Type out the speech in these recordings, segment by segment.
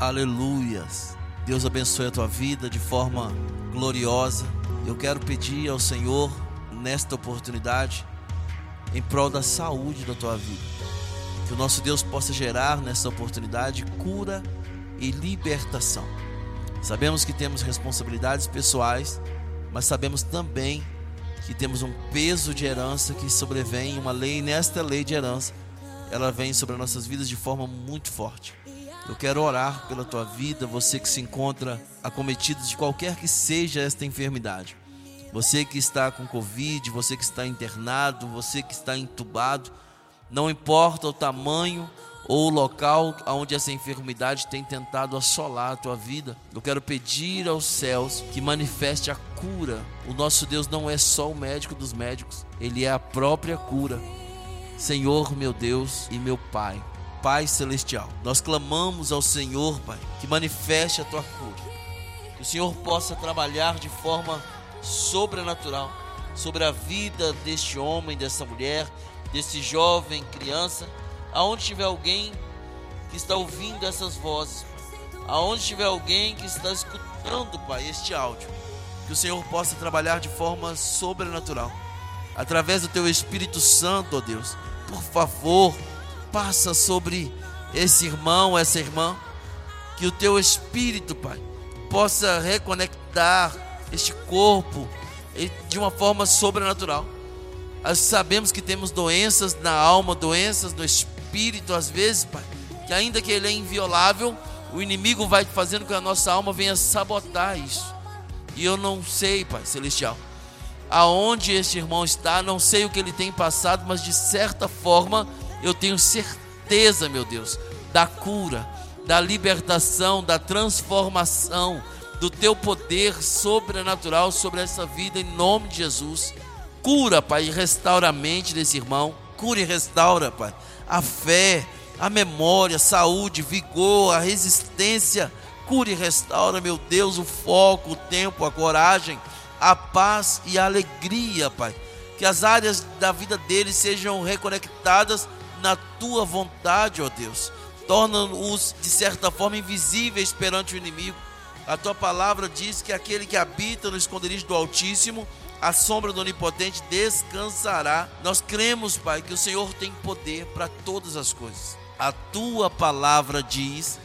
Aleluias. Deus abençoe a tua vida de forma gloriosa. Eu quero pedir ao Senhor nesta oportunidade em prol da saúde da tua vida. Que o nosso Deus possa gerar nessa oportunidade cura e libertação. Sabemos que temos responsabilidades pessoais, mas sabemos também que temos um peso de herança que sobrevém, uma lei, nesta lei de herança, ela vem sobre as nossas vidas de forma muito forte. Eu quero orar pela tua vida, você que se encontra acometido de qualquer que seja esta enfermidade. Você que está com Covid, você que está internado, você que está entubado, não importa o tamanho ou o local onde essa enfermidade tem tentado assolar a tua vida, eu quero pedir aos céus que manifeste a cura. O nosso Deus não é só o médico dos médicos, ele é a própria cura. Senhor, meu Deus e meu Pai, Pai Celestial. Nós clamamos ao Senhor, Pai, que manifeste a tua cura. Que o Senhor possa trabalhar de forma sobrenatural sobre a vida deste homem, dessa mulher, desse jovem, criança, aonde tiver alguém que está ouvindo essas vozes, aonde tiver alguém que está escutando, Pai, este áudio, que o Senhor possa trabalhar de forma sobrenatural, através do Teu Espírito Santo, ó Deus. Por favor, passa sobre esse irmão, essa irmã, que o teu espírito, Pai, possa reconectar este corpo de uma forma sobrenatural. Nós sabemos que temos doenças na alma, doenças no espírito, às vezes, Pai, que ainda que ele é inviolável, o inimigo vai fazendo com que a nossa alma venha sabotar isso. E eu não sei, Pai Celestial, aonde este irmão está, não sei o que ele tem passado, mas de certa forma eu tenho certeza, meu Deus, da cura, da libertação, da transformação, do teu poder sobrenatural sobre essa vida, em nome de Jesus. Cura, Pai, e restaura a mente desse irmão. Cura e restaura, Pai, a fé, a memória, a saúde, vigor, a resistência. Cura e restaura, meu Deus, o foco, o tempo, a coragem, a paz e a alegria, Pai. Que as áreas da vida dele sejam reconectadas na tua vontade, ó Deus. Torna-os, de certa forma, invisíveis perante o inimigo. A tua palavra diz que aquele que habita no esconderijo do Altíssimo, a sombra do Onipotente descansará. Nós cremos, Pai, que o Senhor tem poder para todas as coisas. A tua palavra diz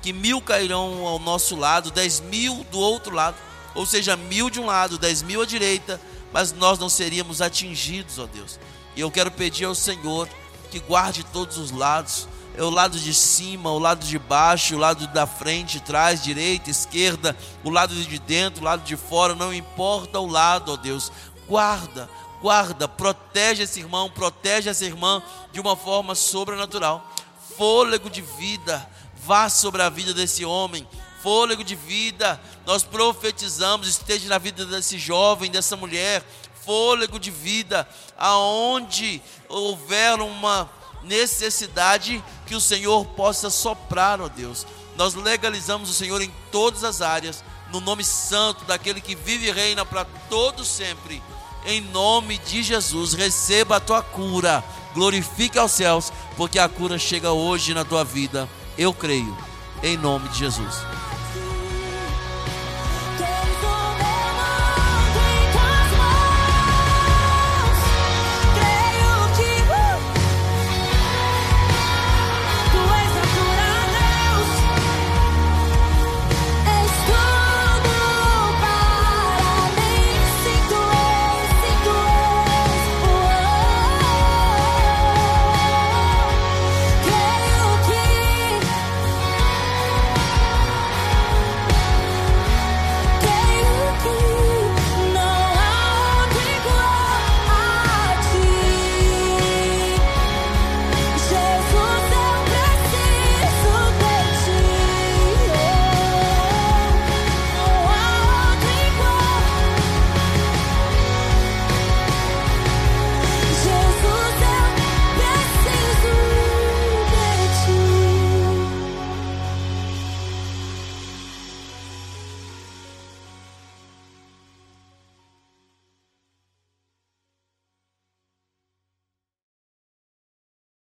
que mil cairão ao nosso lado, dez mil do outro lado, ou seja, mil de um lado, dez mil à direita, mas nós não seríamos atingidos, ó Deus. E eu quero pedir ao Senhor que guarde todos os lados. É o lado de cima, o lado de baixo, o lado da frente, trás, direita, esquerda, o lado de dentro, o lado de fora, não importa o lado, ó Deus. Guarda, guarda, protege esse irmão, protege essa irmã de uma forma sobrenatural. Fôlego de vida, vá sobre a vida desse homem, fôlego de vida, nós profetizamos, esteja na vida desse jovem, dessa mulher, fôlego de vida, aonde houver uma necessidade que o Senhor possa soprar, ó Deus. Nós legalizamos o Senhor em todas as áreas, no nome santo daquele que vive e reina para todo sempre. Em nome de Jesus, receba a tua cura. Glorifique aos céus, porque a cura chega hoje na tua vida. Eu creio. Em nome de Jesus.